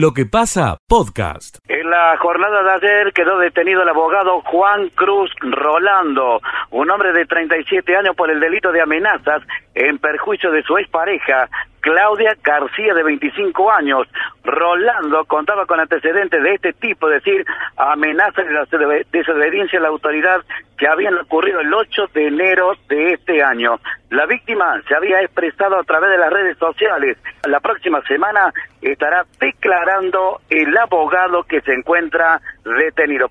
Lo que pasa, podcast. En la jornada de ayer quedó detenido el abogado Juan Cruz Rolando, un hombre de 37 años por el delito de amenazas en perjuicio de su expareja, Claudia García, de 25 años. Rolando contaba con antecedentes de este tipo, es decir, amenazas de desobediencia a la autoridad que habían ocurrido el 8 de enero de este año. La víctima se había expresado a través de las redes sociales. La próxima semana estará declarando el abogado que se encuentra detenido.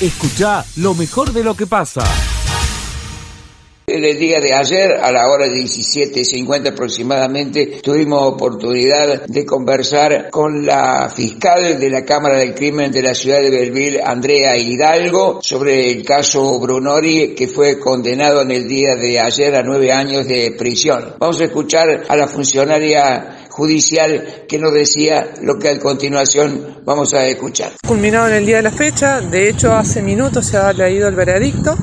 Escucha lo mejor de lo que pasa. El día de ayer, a la hora 17.50 aproximadamente, tuvimos oportunidad de conversar con la fiscal de la Cámara del Crimen de la ciudad de Belville, Andrea Hidalgo, sobre el caso Brunori, que fue condenado en el día de ayer a nueve años de prisión. Vamos a escuchar a la funcionaria judicial que nos decía lo que a continuación vamos a escuchar. Culminado en el día de la fecha, de hecho hace minutos se ha leído el veredicto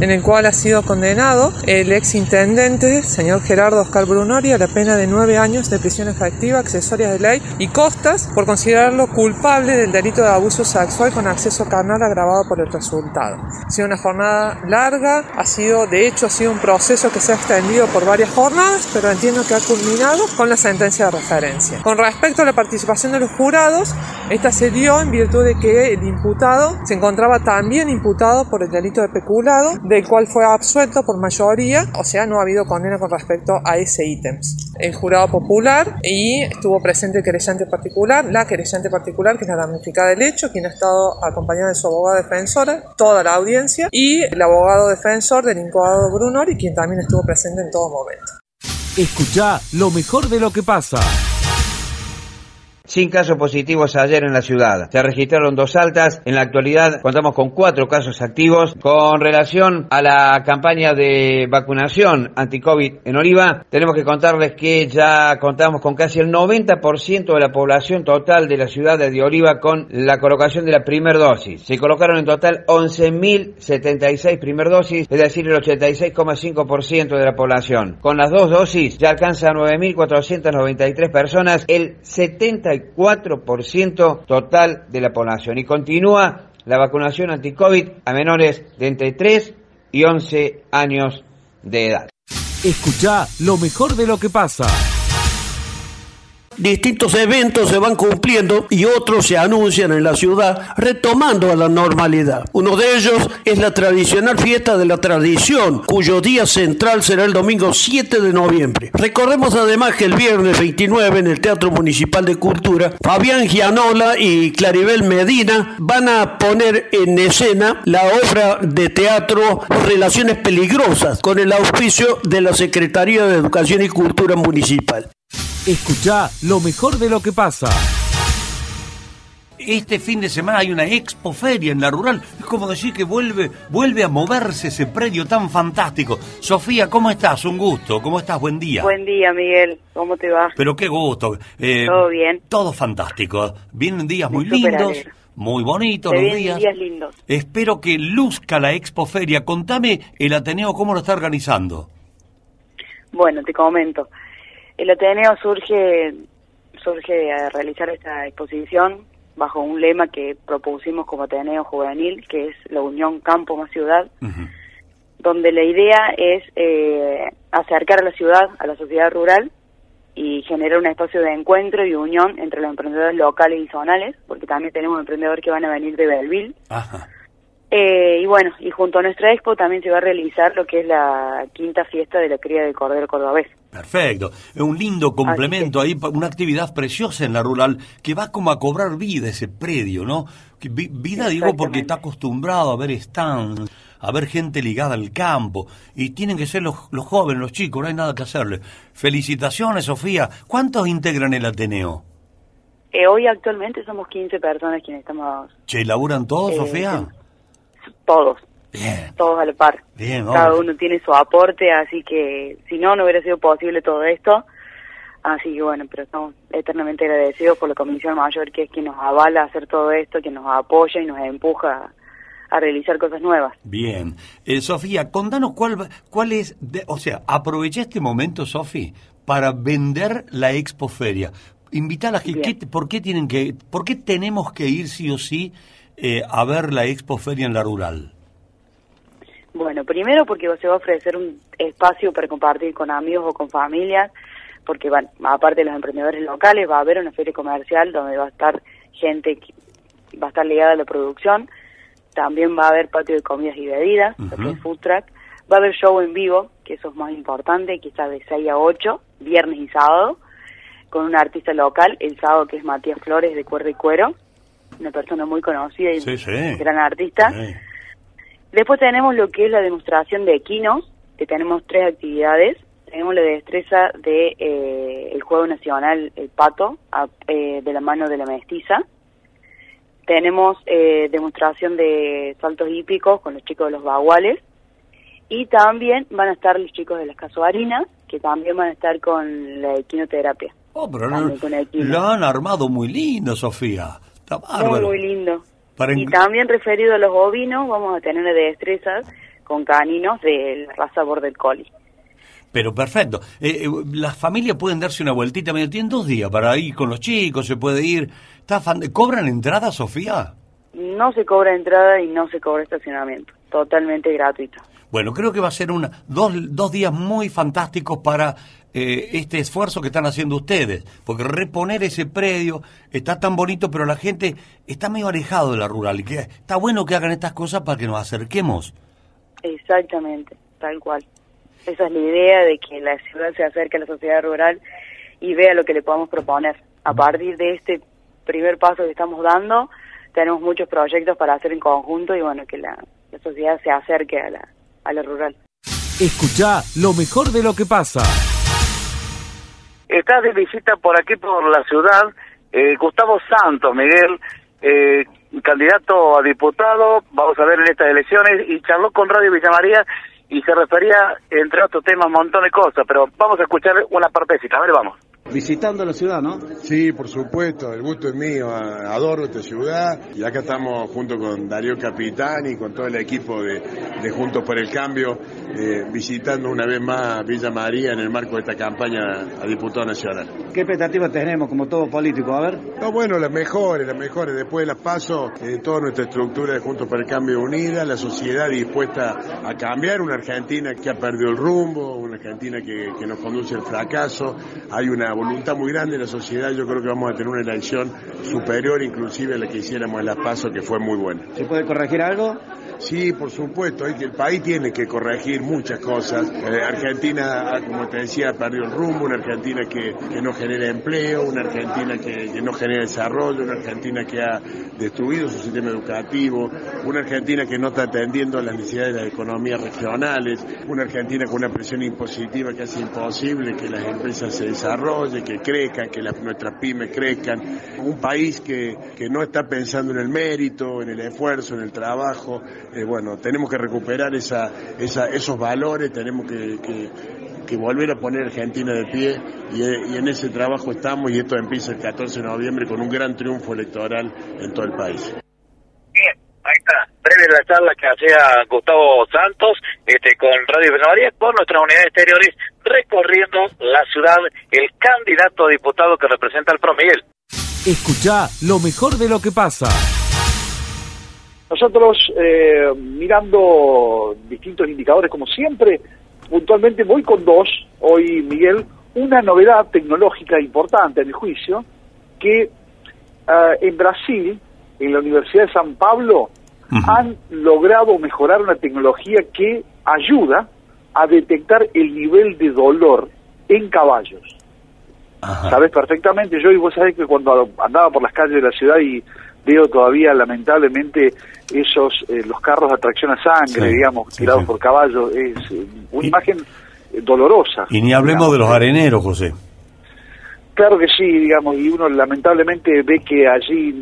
en el cual ha sido condenado el ex intendente, señor Gerardo Oscar Brunori, a la pena de nueve años de prisión efectiva, accesorias de ley y costas por considerarlo culpable del delito de abuso sexual con acceso carnal agravado por el resultado. Ha sido una jornada larga, ha sido, de hecho, ha sido un proceso que se ha extendido por varias jornadas, pero entiendo que ha culminado con la sentencia de referencia. Con respecto a la participación de los jurados, esta se dio en virtud de que el imputado se encontraba también imputado por el delito de peculado, del cual fue absuelto por mayoría, o sea, no ha habido condena con respecto a ese ítem. El jurado popular y estuvo presente el querellante particular, la querellante particular, que es la damnificada del hecho, quien ha estado acompañada de su abogada defensora, toda la audiencia, y el abogado defensor del incoado Brunori, quien también estuvo presente en todo momento. Escucha lo mejor de lo que pasa. Sin casos positivos ayer en la ciudad. Se registraron dos altas. En la actualidad contamos con cuatro casos activos. Con relación a la campaña de vacunación anti-COVID en Oliva, tenemos que contarles que ya contamos con casi el 90% de la población total de la ciudad de Oliva con la colocación de la primera dosis. Se colocaron en total 11.076 primer dosis, es decir, el 86,5% de la población. Con las dos dosis ya alcanza a 9.493 personas, el 70 4% total de la población. Y continúa la vacunación anti-COVID a menores de entre 3 y 11 años de edad. Escucha lo mejor de lo que pasa distintos eventos se van cumpliendo y otros se anuncian en la ciudad retomando a la normalidad. Uno de ellos es la tradicional fiesta de la tradición, cuyo día central será el domingo 7 de noviembre. Recordemos además que el viernes 29 en el Teatro Municipal de Cultura, Fabián Gianola y Claribel Medina van a poner en escena la obra de teatro Relaciones Peligrosas con el auspicio de la Secretaría de Educación y Cultura Municipal. Escucha lo mejor de lo que pasa. Este fin de semana hay una expoferia en la rural. Es como decir que vuelve, vuelve a moverse ese predio tan fantástico. Sofía, ¿cómo estás? Un gusto. ¿Cómo estás? Buen día. Buen día, Miguel. ¿Cómo te va? Pero qué gusto. Eh, todo bien. Todo fantástico. Vienen días muy lindos. Muy bonitos los días. días lindos. Espero que luzca la expoferia. Contame el Ateneo cómo lo está organizando. Bueno, te comento. El Ateneo surge, surge a realizar esta exposición bajo un lema que propusimos como Ateneo Juvenil, que es la unión campo más ciudad, donde la idea es eh, acercar a la ciudad, a la sociedad rural, y generar un espacio de encuentro y unión entre los emprendedores locales y zonales, porque también tenemos emprendedores que van a venir de Belleville. Eh, y bueno, y junto a nuestra expo también se va a realizar lo que es la quinta fiesta de la cría del cordero cordobés. Perfecto, es un lindo complemento ahí, una actividad preciosa en la rural que va como a cobrar vida ese predio, ¿no? Vida digo porque está acostumbrado a ver stands, a ver gente ligada al campo y tienen que ser los, los jóvenes, los chicos, no hay nada que hacerle. Felicitaciones, Sofía. ¿Cuántos integran el Ateneo? Eh, hoy actualmente somos 15 personas quienes estamos... ¿Che, laburan todos, eh, Sofía? Todos. Todos a la par. Cada uno tiene su aporte, así que si no, no hubiera sido posible todo esto. Así que bueno, pero estamos eternamente agradecidos por la Comisión Mayor, que es quien nos avala a hacer todo esto, que nos apoya y nos empuja a, realizar cosas nuevas. Bien. Eh, Sofía, contanos cuál, cuál es, o sea, aproveché este momento, Sofía, para vender la expoferia. Invitalas, que, ¿qué- ¿por qué tienen que, por qué tenemos que ir sí o sí eh, a ver la Expo Feria en la Rural? Bueno, primero porque se va a ofrecer un espacio para compartir con amigos o con familias, porque van, aparte de los emprendedores locales, va a haber una feria comercial donde va a estar gente que va a estar ligada a la producción, también va a haber patio de comidas y bebidas, lo que Ujú. es food truck, va a haber show en vivo, que eso es más importante, que está de 6 a 8, viernes y sábado, con un artista local, el sábado que es Matías Flores de Cuerda y Cuero, una persona muy conocida y Sí, sí. gran artista. Sí. Después tenemos lo que es la demostración de equinos, que tenemos tres actividades. Tenemos la destreza de eh, el juego nacional, el pato, a- eh, de la mano de la mestiza. Tenemos eh, demostración de saltos hípicos con los chicos de los baguales. Y también van a estar los chicos de las casuarinas, que también van a estar con la equinoterapia. Oh, pero equino. lo han armado muy lindo, Sofía. Está Muy, bárbaro. muy lindo. Para Y también referido a los ovinos, vamos a tener destrezas con caninos de la raza Border Collie. Pero perfecto. Eh, eh, las familias pueden darse una vueltita, medio tienen dos días para ir con los chicos, se puede ir. Está fan- ¿Cobran entrada, Sofía? No se cobra entrada y no se cobra estacionamiento. Totalmente gratuito. Bueno, creo que va a ser una, dos, dos días muy fantásticos para eh, este esfuerzo que están haciendo ustedes, porque reponer ese predio está tan bonito, pero la gente está medio alejado de la rural, y que está bueno que hagan estas cosas para que nos acerquemos. Exactamente, tal cual. Esa es la idea de que la ciudad se acerque a la sociedad rural y vea lo que le podemos proponer. A partir de este primer paso que estamos dando, tenemos muchos proyectos para hacer en conjunto y bueno, que la, la sociedad se acerque a la, a la rural. Escucha lo mejor de lo que pasa. Está de visita por aquí, por la ciudad, eh, Gustavo Santos, Miguel, eh, candidato a diputado, vamos a ver en estas elecciones, y charló con Radio Villa María y se refería, entre otros temas, a un montón de cosas, pero vamos a escuchar una partecita, a ver, vamos. Visitando la ciudad, ¿no? Sí, por supuesto, el gusto es mío, adoro esta ciudad y acá estamos junto con Darío Capitán y con todo el equipo de, de Juntos por el Cambio eh, visitando una vez más Villa María en el marco de esta campaña a diputado nacional. ¿Qué expectativas tenemos como todo político? A ver. No, bueno, las mejores, las mejores. Después de las paso, eh, toda nuestra estructura de Juntos por el Cambio unida, la sociedad dispuesta a cambiar, una Argentina que ha perdido el rumbo, una Argentina que, que nos conduce al fracaso. Hay una voluntad muy grande de la sociedad, yo creo que vamos a tener una elección superior inclusive a la que hiciéramos en las paso, que fue muy buena. ¿Se puede corregir algo? Sí, por supuesto, el país tiene que corregir muchas cosas. Eh, Argentina, ah, como te decía, perdió el rumbo, una Argentina que, no genera empleo, una Argentina que, no genera desarrollo, una Argentina que ha destruido su sistema educativo, una Argentina que no está atendiendo a las necesidades de las economías regionales, una Argentina con una presión impositiva que hace imposible que las empresas se desarrollen, que crezcan, que nuestras pymes crezcan, un país que no está pensando en el mérito, en el esfuerzo, en el trabajo. Eh, bueno, tenemos que recuperar esa, esa- esos valores, tenemos que, que- que volver a poner Argentina de pie y, eh, y en ese trabajo estamos y esto empieza el 14 de noviembre con un gran triunfo electoral en todo el país. Bien, ahí está. Breve la charla que hacía Gustavo Santos este, con Radio María por nuestras unidades exteriores recorriendo la ciudad, el candidato a diputado que representa al Pro Miguel. Escucha lo mejor de lo que pasa. Nosotros, eh, mirando distintos indicadores, como siempre, puntualmente voy con dos, hoy Miguel, una novedad tecnológica importante en el juicio, que ah, en Brasil, en la Universidad de San Pablo, han logrado mejorar una tecnología que ayuda a detectar el nivel de dolor en caballos. Sabes perfectamente, yo y vos sabés que cuando andaba por las calles de la ciudad y veo todavía lamentablemente esos eh, los carros de atracción a sangre, Sí, digamos, sí, tirados sí. por caballos, es eh, una imagen eh, dolorosa. Y ni hablemos de los areneros, José. Claro que sí, digamos, y uno lamentablemente ve que allí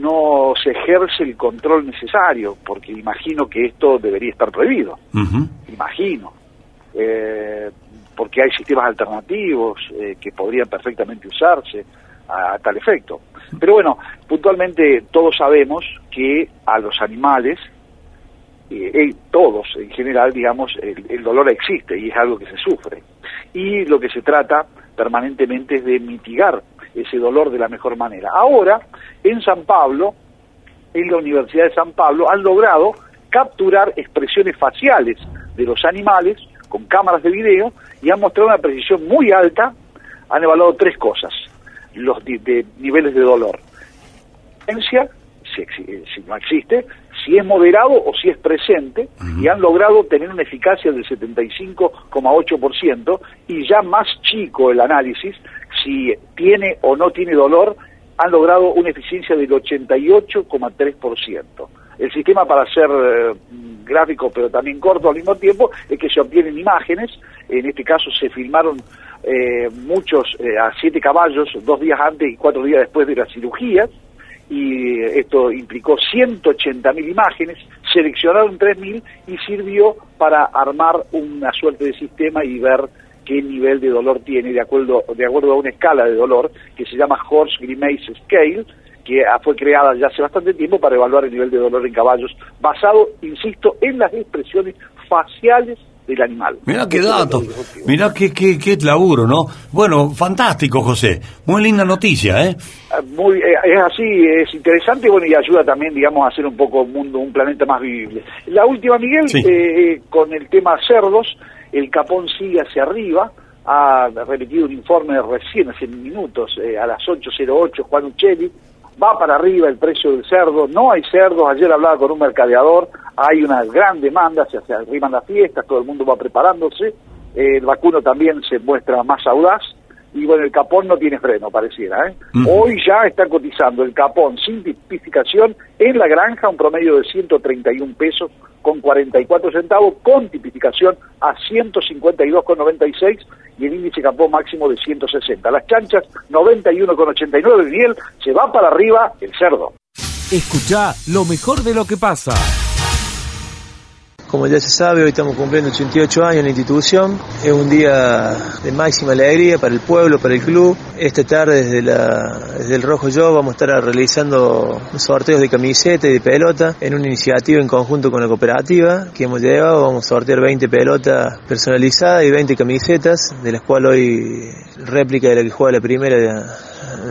no se ejerce el control necesario, porque imagino que esto debería estar prohibido, imagino, Eh, porque hay sistemas alternativos eh, que podrían perfectamente usarse a, tal efecto. Pero bueno, puntualmente todos sabemos que a los animales, eh, todos en general, digamos, el, el dolor existe y es algo que se sufre. Y lo que se trata permanentemente es de mitigar ese dolor de la mejor manera. Ahora, en San Pablo, en la Universidad de San Pablo, han logrado capturar expresiones faciales de los animales con cámaras de video y han mostrado una precisión muy alta. Han evaluado tres cosas, los di- de niveles de dolor. Si, exi- si no existe, si es moderado o si es presente, y han logrado tener una eficacia del 75,8%, y ya más chico el análisis, si tiene o no tiene dolor, han logrado una eficiencia del 88,3%. El sistema para hacer eh, gráfico pero también corto al mismo tiempo es que se obtienen imágenes, en este caso se filmaron eh, muchos eh, a siete caballos dos días antes y cuatro días después de la cirugía, y esto implicó 180.000 imágenes, seleccionaron 3.000 y sirvió para armar una suerte de sistema y ver qué nivel de dolor tiene de acuerdo, de acuerdo a una escala de dolor que se llama Horse Grimace Scale, que ah, fue creada ya hace bastante tiempo para evaluar el nivel de dolor en caballos, basado, insisto, en las expresiones faciales del animal. Mirá qué dato, mirá qué, qué, qué laburo, ¿no? Bueno, fantástico, José. Muy linda noticia, ¿eh? Ah, Muy, eh, es así, es interesante bueno, y ayuda también, digamos, a hacer un poco un mundo, un planeta más vivible. La última, Miguel, Sí. eh, con el tema cerdos, el capón sigue hacia arriba, ha repetido un informe recién, hace minutos, eh, a las 8.08, Juan Uccelli, va para arriba el precio del cerdo, no hay cerdos, ayer hablaba con un mercadeador, hay una gran demanda, se, se arriman las fiestas, todo el mundo va preparándose, eh, el vacuno también se muestra más audaz, y bueno, el capón no tiene freno, pareciera. ¿eh? Hoy ya está cotizando el capón sin tipificación en la granja un promedio de 131 pesos con 44 centavos, con tipificación a 152,96 y el índice capón máximo de 160. Las chanchas 91,89 miel, se va para arriba el cerdo. Escucha lo mejor de lo que pasa. Como ya se sabe, hoy estamos cumpliendo 88 años en la institución. Es un día de máxima alegría para el pueblo, para el club. Esta tarde desde, el Rojo Yo vamos a estar realizando sorteos de camiseta y de pelota en una iniciativa en conjunto con la cooperativa que hemos llevado. Vamos a sortear 20 pelotas personalizadas y 20 camisetas, de las cuales hoy réplica de la que juega la primera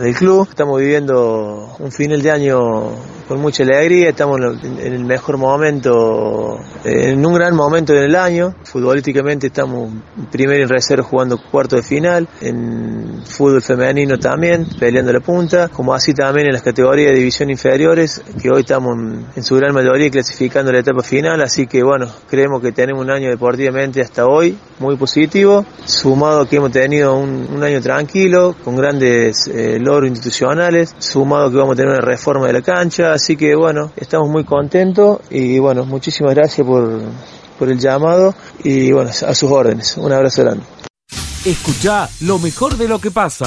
del club. Estamos viviendo un final de año con mucha alegría, estamos en el mejor momento, en un gran momento en el año. Futbolísticamente estamos primero en reserva jugando cuarto de final, en fútbol femenino también, peleando la punta, como así también en las categorías de división inferiores, que hoy estamos en su gran mayoría clasificando la etapa final, así que bueno, creemos que tenemos un año deportivamente hasta hoy muy positivo, sumado a que hemos tenido un, un año tranquilo, con grandes eh, logros institucionales, sumado que vamos a tener una reforma de la cancha, así que bueno, estamos muy contentos y bueno, muchísimas gracias por, por el llamado y bueno, a sus órdenes. Un abrazo grande. Escucha lo mejor de lo que pasa.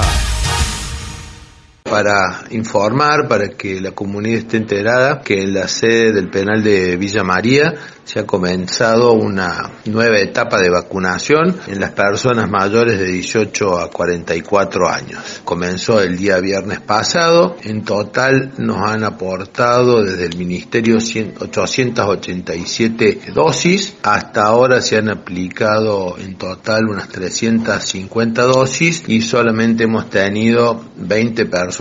Para informar, para que la comunidad esté enterada que en la sede del penal de Villa María se ha comenzado una nueva etapa de vacunación en las personas mayores de 18 a 44 años. Comenzó el día viernes pasado, en total nos han aportado desde el Ministerio 100 887 dosis, hasta ahora se han aplicado en total unas 350 dosis y solamente hemos tenido 20 personas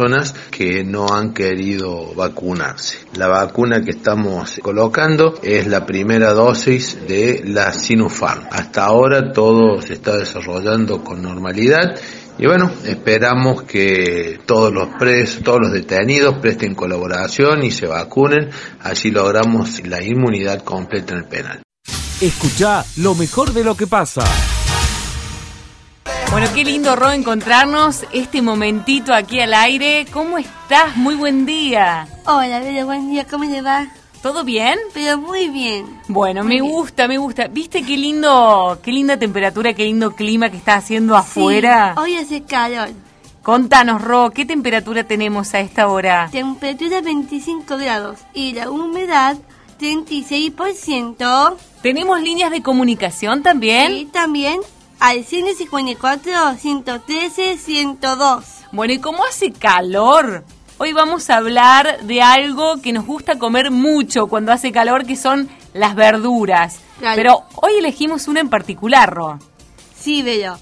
que no han querido vacunarse. La vacuna que estamos colocando es la primera dosis de la Sinopharm. Hasta ahora todo se está desarrollando con normalidad y bueno, esperamos que todos los presos, todos los detenidos presten colaboración y se vacunen, así logramos la inmunidad completa en el penal. Escucha lo mejor de lo que pasa. Bueno, qué lindo, Ro, encontrarnos este momentito aquí al aire. ¿Cómo estás? Muy buen día. Hola, Bella, buen día, ¿cómo le va? ¿Todo bien? Pero muy bien. Bueno, Muy me bien. gusta, me gusta. ¿Viste qué lindo, qué linda temperatura, qué lindo clima que está haciendo afuera? Sí, hoy hace calor. Contanos, Ro, ¿qué temperatura tenemos a esta hora? Temperatura 25 grados y la humedad 36%. ¿Tenemos líneas de comunicación también? Y también al 154, 113, 102. Bueno, ¿y cómo hace calor? Hoy vamos a hablar de algo que nos gusta comer mucho cuando hace calor, que son las verduras. Claro. Pero hoy elegimos una en particular, Ro. Sí, Bella.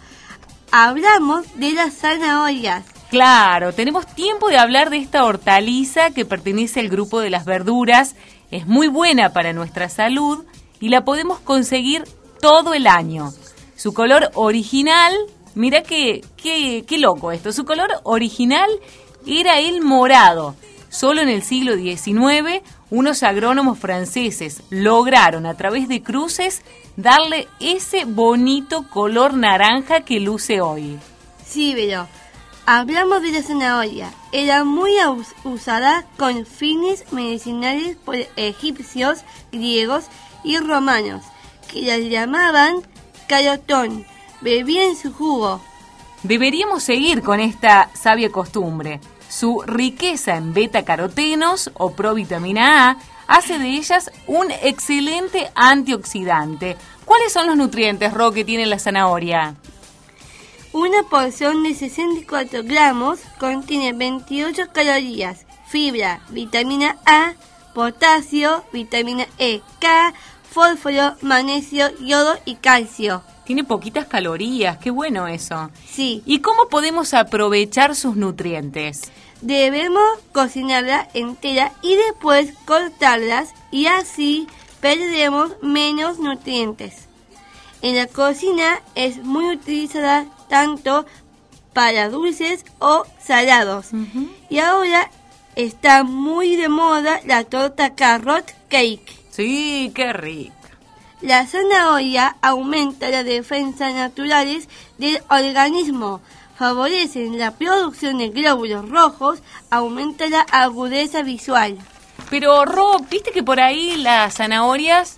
Hablamos de las zanahorias. Claro, tenemos tiempo de hablar de esta hortaliza que pertenece al grupo de las verduras. Es muy buena para nuestra salud y la podemos conseguir todo el año. Su color original, mira qué, qué, qué loco esto, su color original era el morado. Solo en el siglo XIX, unos agrónomos franceses lograron a través de cruces darle ese bonito color naranja que luce hoy. Sí, pero hablamos de la zanahoria. Era muy us- usada con fines medicinales por egipcios, griegos y romanos, que la llamaban carotón. Bebían su jugo. Deberíamos seguir con esta sabia costumbre. Su riqueza en beta-carotenos o provitamina A hace de ellas un excelente antioxidante. ¿Cuáles son los nutrientes, Ro, que tiene la zanahoria? Una porción de 64 gramos contiene 28 calorías, fibra, vitamina A, potasio, vitamina E, K, fósforo, magnesio, yodo y calcio. Tiene poquitas calorías, qué bueno eso. Sí. ¿Y cómo podemos aprovechar sus nutrientes? Debemos cocinarla entera y después cortarlas y así perderemos menos nutrientes. En la cocina es muy utilizada tanto para dulces o salados. Y ahora está muy de moda la torta carrot cake. Sí, qué rico. La zanahoria aumenta las defensas naturales del organismo, favorecen la producción de glóbulos rojos, aumenta la agudeza visual. Pero, Ro, ¿viste que por ahí las zanahorias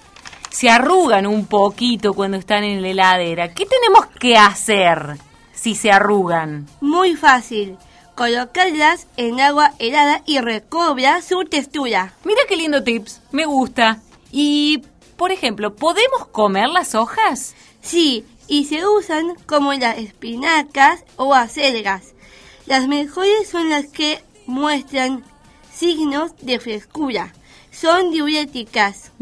se arrugan un poquito cuando están en la heladera? ¿Qué tenemos que hacer si se arrugan? Muy fácil. Colocarlas en agua helada y recobra su textura. Mira qué lindo tips, me gusta. Y, por ejemplo, ¿podemos comer las hojas? Sí, y se usan como las espinacas o acelgas. Las mejores son las que muestran signos de frescura. Son diuréticas,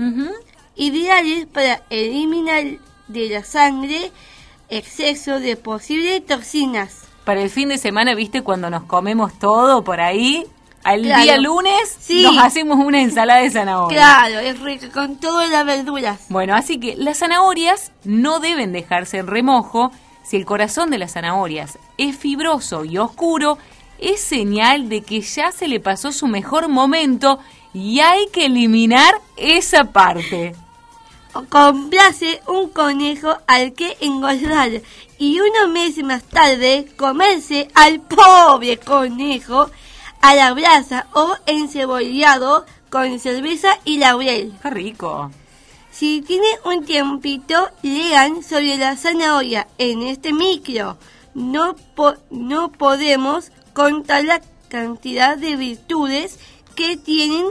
ideales para eliminar de la sangre exceso de posibles toxinas. Para el fin de semana, ¿viste cuando nos comemos todo por ahí? Al Claro. día lunes Sí. nos hacemos una ensalada de zanahoria. Claro, es rico con todas las verduras. Bueno, así que las zanahorias no deben dejarse en remojo. Si el corazón de las zanahorias es fibroso y oscuro, es señal de que ya se le pasó su mejor momento y hay que eliminar esa parte. Complace un conejo al que engordar y unos meses más tarde comerse al pobre conejo a la brasa o encebollado con cerveza y laurel. ¡Qué rico! Si tiene un tiempito, lean sobre la zanahoria en este micro. No, po- no podemos contar la cantidad de virtudes que tienen.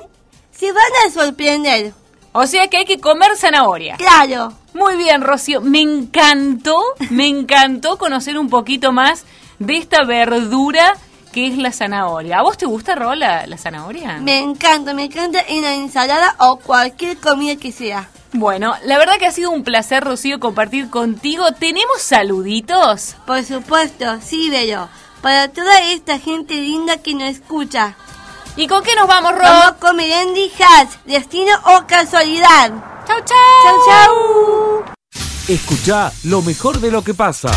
Se van a sorprender. O sea que hay que comer zanahoria. Claro. Muy bien, Rocío. Me encantó, me encantó conocer un poquito más de esta verdura que es la zanahoria. ¿A vos te gusta, Ro, la, la zanahoria? Me encanta, me encanta en la ensalada o cualquier comida que sea. Bueno, la verdad que ha sido un placer, Rocío, compartir contigo. ¿Tenemos saluditos? Por supuesto, sí, Vero. Para toda esta gente linda que nos escucha. ¿Y con qué nos vamos, Ro? Vamos con Melendi Hatch, Destino o Casualidad. Chau, chau. Chau, chau. Escucha lo mejor de lo que pasa.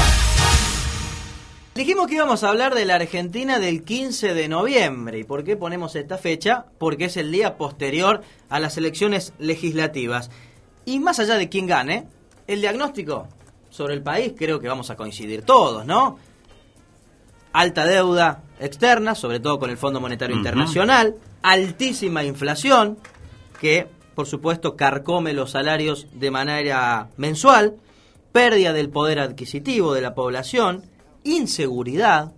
Dijimos que íbamos a hablar de la Argentina del 15 de noviembre. ¿Y por qué ponemos esta fecha? Porque es el día posterior a las elecciones legislativas. Y más allá de quién gane, el diagnóstico sobre el país creo que vamos a coincidir todos, ¿no? Alta deuda externa, sobre todo con el Fondo Monetario. Internacional, altísima inflación, que por supuesto carcome los salarios de manera mensual, pérdida del poder adquisitivo de la población, inseguridad.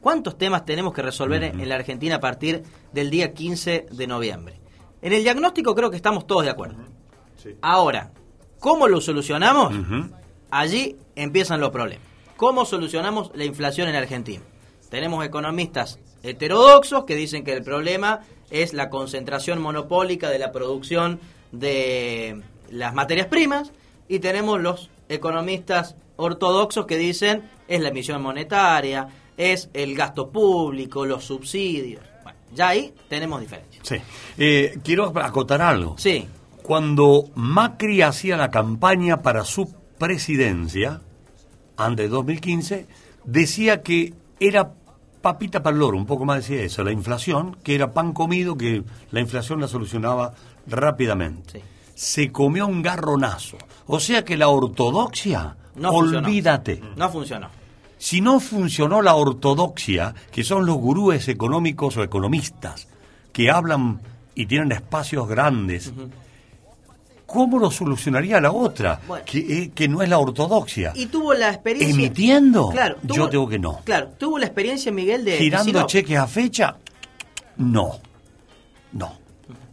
¿Cuántos temas tenemos que resolver en- la Argentina a partir del día 15 de noviembre? En el diagnóstico creo que estamos todos de acuerdo. Ahora, ¿cómo lo solucionamos? Allí empiezan los problemas. ¿Cómo solucionamos la inflación en Argentina? Tenemos economistas heterodoxos que dicen que el problema es la concentración monopólica de la producción de las materias primas y tenemos los economistas ortodoxos que dicen es la emisión monetaria, es el gasto público, los subsidios. Bueno, ya ahí tenemos diferencias. Sí. Eh, quiero acotar algo. Sí. Cuando Macri hacía la campaña para su presidencia, antes de 2015, decía que era papita para el loro, un poco más decía eso, la inflación, que era pan comido, que la inflación la solucionaba rápidamente. Se comió un garronazo. O sea que la ortodoxia, No funcionó. olvídate. No funcionó. Si no funcionó la ortodoxia, que son los gurúes económicos o economistas, que hablan y tienen espacios grandes, ¿cómo lo solucionaría la otra? Bueno. Que, eh, que no es la ortodoxia. Y tuvo la experiencia. ¿Emitiendo? Claro. tuvo- Yo digo que no. Claro, tuvo la experiencia, Miguel, de. ¿Girando cheques a fecha? No. No.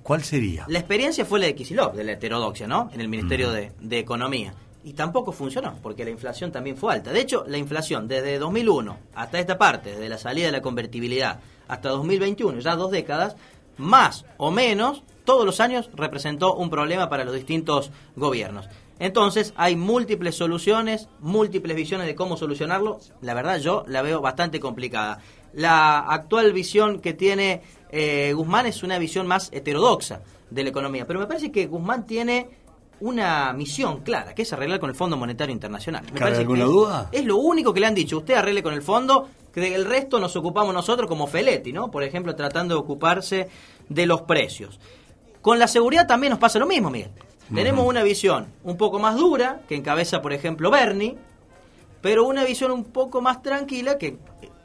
¿Cuál sería? La experiencia fue la de Kisilov, de la heterodoxia, ¿no? En el Ministerio de, de Economía. Y tampoco funcionó, porque la inflación también fue alta. De hecho, la inflación desde 2001 hasta esta parte, desde la salida de la convertibilidad hasta 2021, ya dos décadas, más o menos, todos los años representó un problema para los distintos gobiernos. Entonces, hay múltiples soluciones, múltiples visiones de cómo solucionarlo. La verdad, yo la veo bastante complicada. La actual visión que tiene eh, Guzmán es una visión más heterodoxa de la economía. Pero me parece que Guzmán tiene una misión clara, que es arreglar con el Fondo Monetario Internacional. Me ¿Cabe parece que alguna duda? Es lo único que le han dicho. Usted arregle con el fondo, que del resto nos ocupamos nosotros como Feletti, ¿no? Por ejemplo, tratando de ocuparse de los precios. Con la seguridad también nos pasa lo mismo, Miguel. Tenemos una visión un poco más dura, que encabeza, por ejemplo, Bernie, pero una visión un poco más tranquila que eh,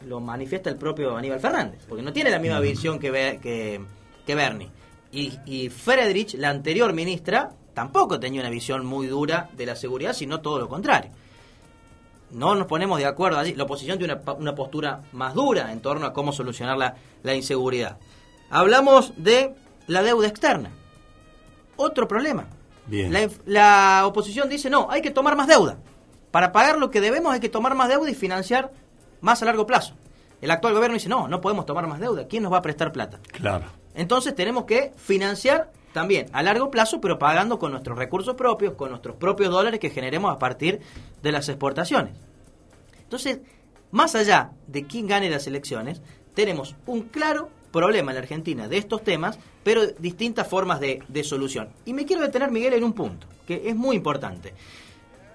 lo manifiesta el propio Aníbal Fernández, porque no tiene la misma visión que, que Bernie. Y, y Friedrich, la anterior ministra, tampoco tenía una visión muy dura de la seguridad, sino todo lo contrario. No nos ponemos de acuerdo allí. La oposición tiene una, postura más dura en torno a cómo solucionar la, la inseguridad. Hablamos de la deuda externa. Otro problema. Bien. La oposición dice, no, hay que tomar más deuda. Para pagar lo que debemos hay que tomar más deuda y financiar más a largo plazo. El actual gobierno dice, no, no podemos tomar más deuda. ¿Quién nos va a prestar plata? Claro. Entonces tenemos que financiar también a largo plazo, pero pagando con nuestros recursos propios, con nuestros propios dólares que generemos a partir de las exportaciones. Entonces, más allá de quién gane las elecciones, tenemos un claro problema en la Argentina de estos temas, pero distintas formas de, de solución. Y me quiero detener, Miguel, en un punto, que es muy importante.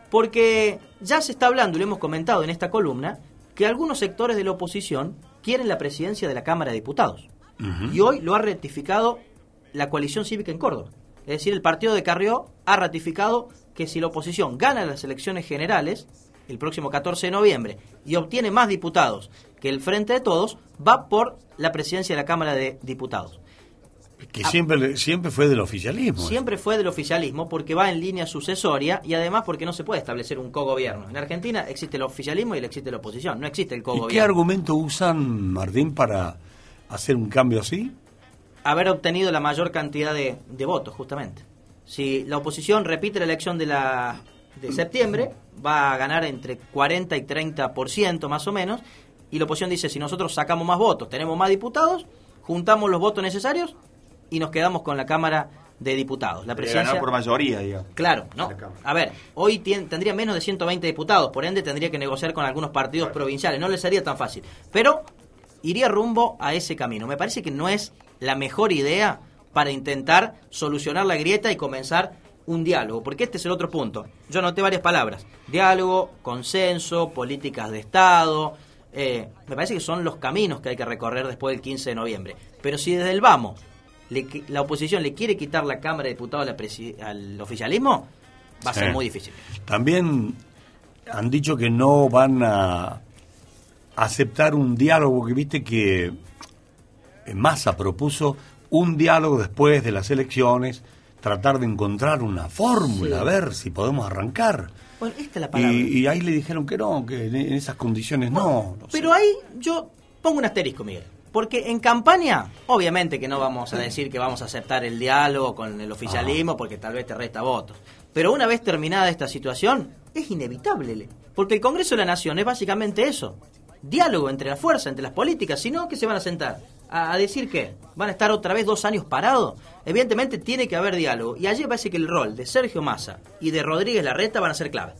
Porque ya se está hablando, y lo hemos comentado en esta columna, que algunos sectores de la oposición quieren la presidencia de la Cámara de Diputados. Y hoy lo ha ratificado la coalición cívica en Córdoba. Es decir, el partido de Carrió ha ratificado que si la oposición gana las elecciones generales el próximo 14 de noviembre y obtiene más diputados que el Frente de Todos, va por la presidencia de la Cámara de Diputados. Que siempre, siempre fue del oficialismo. Siempre fue del oficialismo porque va en línea sucesoria y además porque no se puede establecer un cogobierno. En Argentina existe el oficialismo y existe la oposición, no existe el ¿Y qué cogobierno. argumento usan, Martín, para hacer un cambio así? Haber obtenido la mayor cantidad de, de votos, justamente. Si la oposición repite la elección de la de septiembre, va a ganar entre 40 y 30% más o menos, y la oposición dice, si nosotros sacamos más votos, tenemos más diputados, juntamos los votos necesarios y nos quedamos con la Cámara de Diputados. La De presidencia... ganar por mayoría, digamos. Claro, no. A ver, hoy tien- tendría menos de 120 diputados, por ende tendría que negociar con algunos partidos provinciales, no le sería tan fácil. Pero iría rumbo a ese camino. Me parece que no es la mejor idea para intentar solucionar la grieta y comenzar un diálogo, porque este es el otro punto. Yo anoté varias palabras. Diálogo, consenso, políticas de Estado. eh, me parece que son los caminos que hay que recorrer después del 15 de noviembre. Pero si desde el vamos le la oposición le quiere quitar la Cámara de Diputados la al oficialismo, va a Sí. ser muy difícil. También han dicho que no van a aceptar un diálogo, que viste que Massa propuso un diálogo después de las elecciones, tratar de encontrar una fórmula, Sí. a ver si podemos arrancar. Bueno, esta es la palabra. Y, y ahí le dijeron que no, que en esas condiciones no. no sé. Pero ahí yo pongo un asterisco, Miguel. Porque en campaña, obviamente que no vamos a decir que vamos a aceptar el diálogo con el oficialismo porque tal vez te resta votos. Pero una vez terminada esta situación, es inevitable. Le- Porque el Congreso de la Nación es básicamente eso. Diálogo entre la fuerza, entre las políticas. Si no, que se van a sentar? ¿A, decir qué? ¿Van a estar otra vez dos años parados? Evidentemente tiene que haber diálogo. Y allí parece que el rol de Sergio Massa y de Rodríguez Larreta van a ser clave.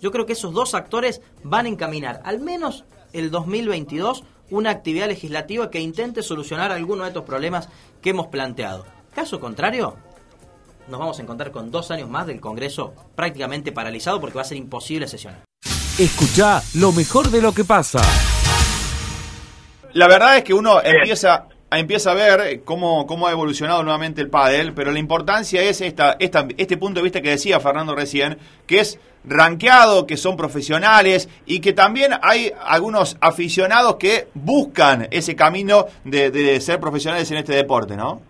Yo creo que esos dos actores van a encaminar, al menos el 2022 una actividad legislativa que intente solucionar algunos de estos problemas que hemos planteado. Caso contrario, nos vamos a encontrar con dos años más del Congreso prácticamente paralizado porque va a ser imposible sesionar. Escucha lo mejor de lo que pasa. La verdad es que uno empieza empieza a ver cómo, cómo ha evolucionado nuevamente el pádel, pero la importancia es esta, esta, este punto de vista que decía Fernando recién, que es rankeado, que son profesionales y que también hay algunos aficionados que buscan ese camino de, de ser profesionales en este deporte, ¿no?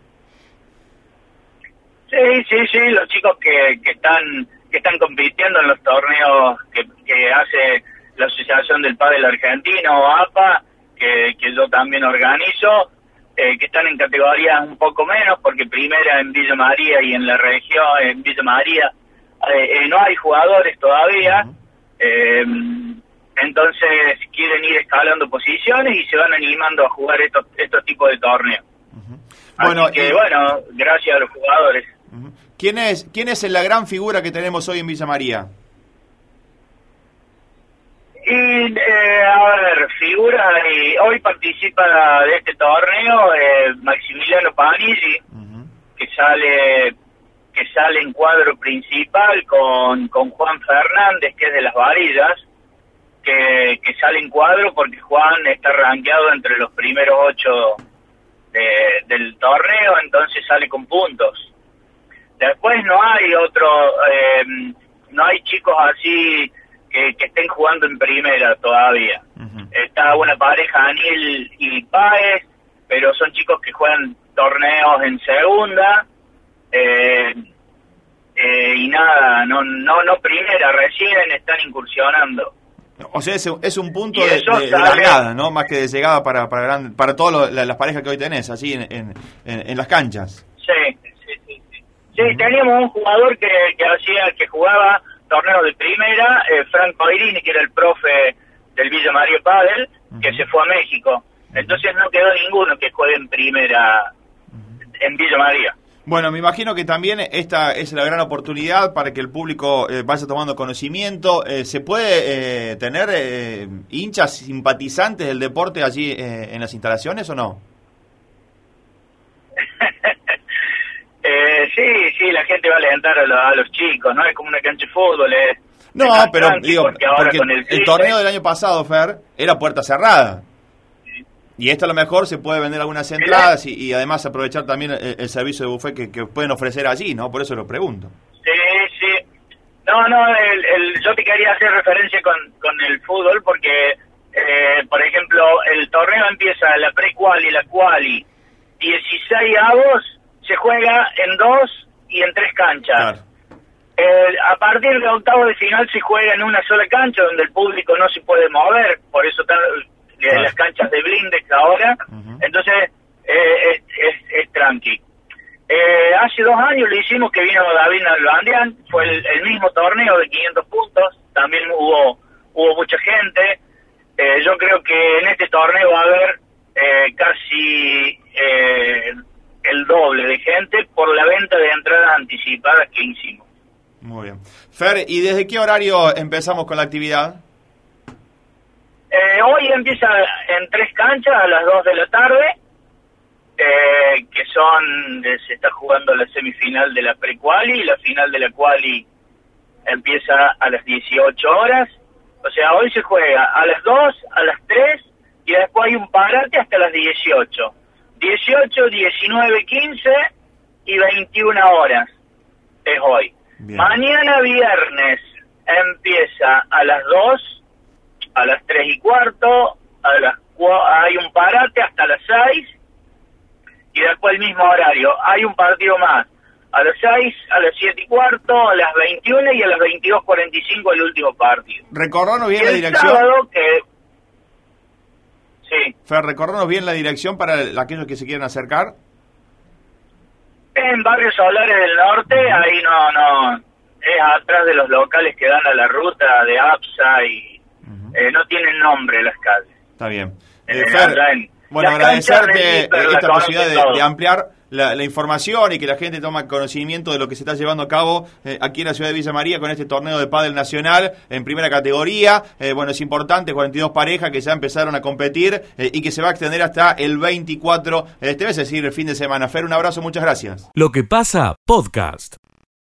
Sí, sí, sí, los chicos que, que están que están compitiendo en los torneos que, que hace la Asociación del Pádel Argentino, APA, que, que yo también organizo, eh, que están en categorías un poco menos, porque primera en Villa María y en la región, en Villa María, eh, eh, no hay jugadores todavía, entonces quieren ir escalando posiciones y se van animando a jugar estos, estos tipos de torneos. Bueno, Así que, bueno, gracias a los jugadores. ¿Quién es, ¿Quién es la gran figura que tenemos hoy en Villa María? Y, eh, a ver, figura, y hoy participa de este torneo eh, Maximiliano Panigi, que sale que sale en cuadro principal con, con Juan Fernández, que es de las varillas, que, que sale en cuadro porque Juan está rankeado entre los primeros ocho del torneo, entonces sale con puntos. Después no hay otro, eh, no hay chicos así que, estén jugando en primera todavía. Está una pareja, Anil y Páez, pero son chicos que juegan torneos en segunda. Eh, eh, y nada, no, no, no primera, recién están incursionando. O sea, es, es un punto de, de, largada, ¿no? Más que de llegada para para, para todas las parejas que hoy tenés, así en, en, en, las canchas. Sí, sí, sí. Sí, teníamos un jugador que, que hacía, que jugaba torneo de primera, eh, Frank Pairini, que era el profe del Villa Mario Padel, que se fue a México. Entonces no quedó ninguno que juegue en primera en Villa María. Bueno, me imagino que también esta es la gran oportunidad para que el público eh, vaya tomando conocimiento. Eh, ¿Se puede tener hinchas simpatizantes del deporte allí en las instalaciones o no? Eh, sí, sí, la gente va a alentar a, los chicos, ¿no? Es como una cancha de fútbol, es... No, pero digo, porque, el, torneo del año pasado, Fer, era puerta cerrada. Y esto a lo mejor se puede vender algunas entradas y, además aprovechar también el, servicio de buffet que, pueden ofrecer allí, ¿no? Por eso lo pregunto. Sí, sí. No, no, el, yo te quería hacer referencia con, con el fútbol porque, eh, por ejemplo, el torneo empieza la pre-quali, la quali, 16 avos se juega en dos y en tres canchas. Eh, a partir del octavo de final se juega en una sola cancha donde el público no se puede mover, por eso están eh, las canchas de blindex ahora. Entonces eh, es, es, es, tranqui. hace dos años lo hicimos que vino David Albandian, fue el, mismo torneo de 500 puntos, también hubo hubo mucha gente. yo creo que en este torneo va a haber casi el doble de gente por la venta de entradas anticipadas que hicimos. Muy bien. Fer, ¿y desde qué horario empezamos con la actividad? Eh, hoy empieza en tres canchas a las dos de la tarde, eh, que son, eh, se está jugando la semifinal de la pre-quali, y la final de la quali empieza a las 18 horas. O sea, hoy se juega a las 2, a las 3 y después hay un parate hasta las 18. 18, 19, 15 y 21 horas es hoy. Mañana viernes empieza a las 2, a las 3 y cuarto, a las hay un parate hasta las 6 y después el mismo horario. Hay un partido más a las 6, a las 7 y cuarto, a las 21 y a las 22.45 el último partido. Recordanos bien la dirección. Sábado que Sí. Fer, recordanos bien la dirección para aquellos que se quieran acercar. En Barrio Solares del Norte, ahí no, no, es atrás de los locales que dan a la ruta de APSA y eh, no tienen nombre las calles. Está bien. Eh, Fer, bueno, agradecerte esta posibilidad de, ampliar la, información y que la gente toma conocimiento de lo que se está llevando a cabo eh, aquí en la ciudad de Villa María con este torneo de pádel nacional en primera categoría. Eh, bueno, es importante, 42 parejas que ya empezaron a competir eh, y que se va a extender hasta el 24 de este mes, es decir, el fin de semana. Fer, un abrazo, muchas gracias. Lo que pasa, podcast.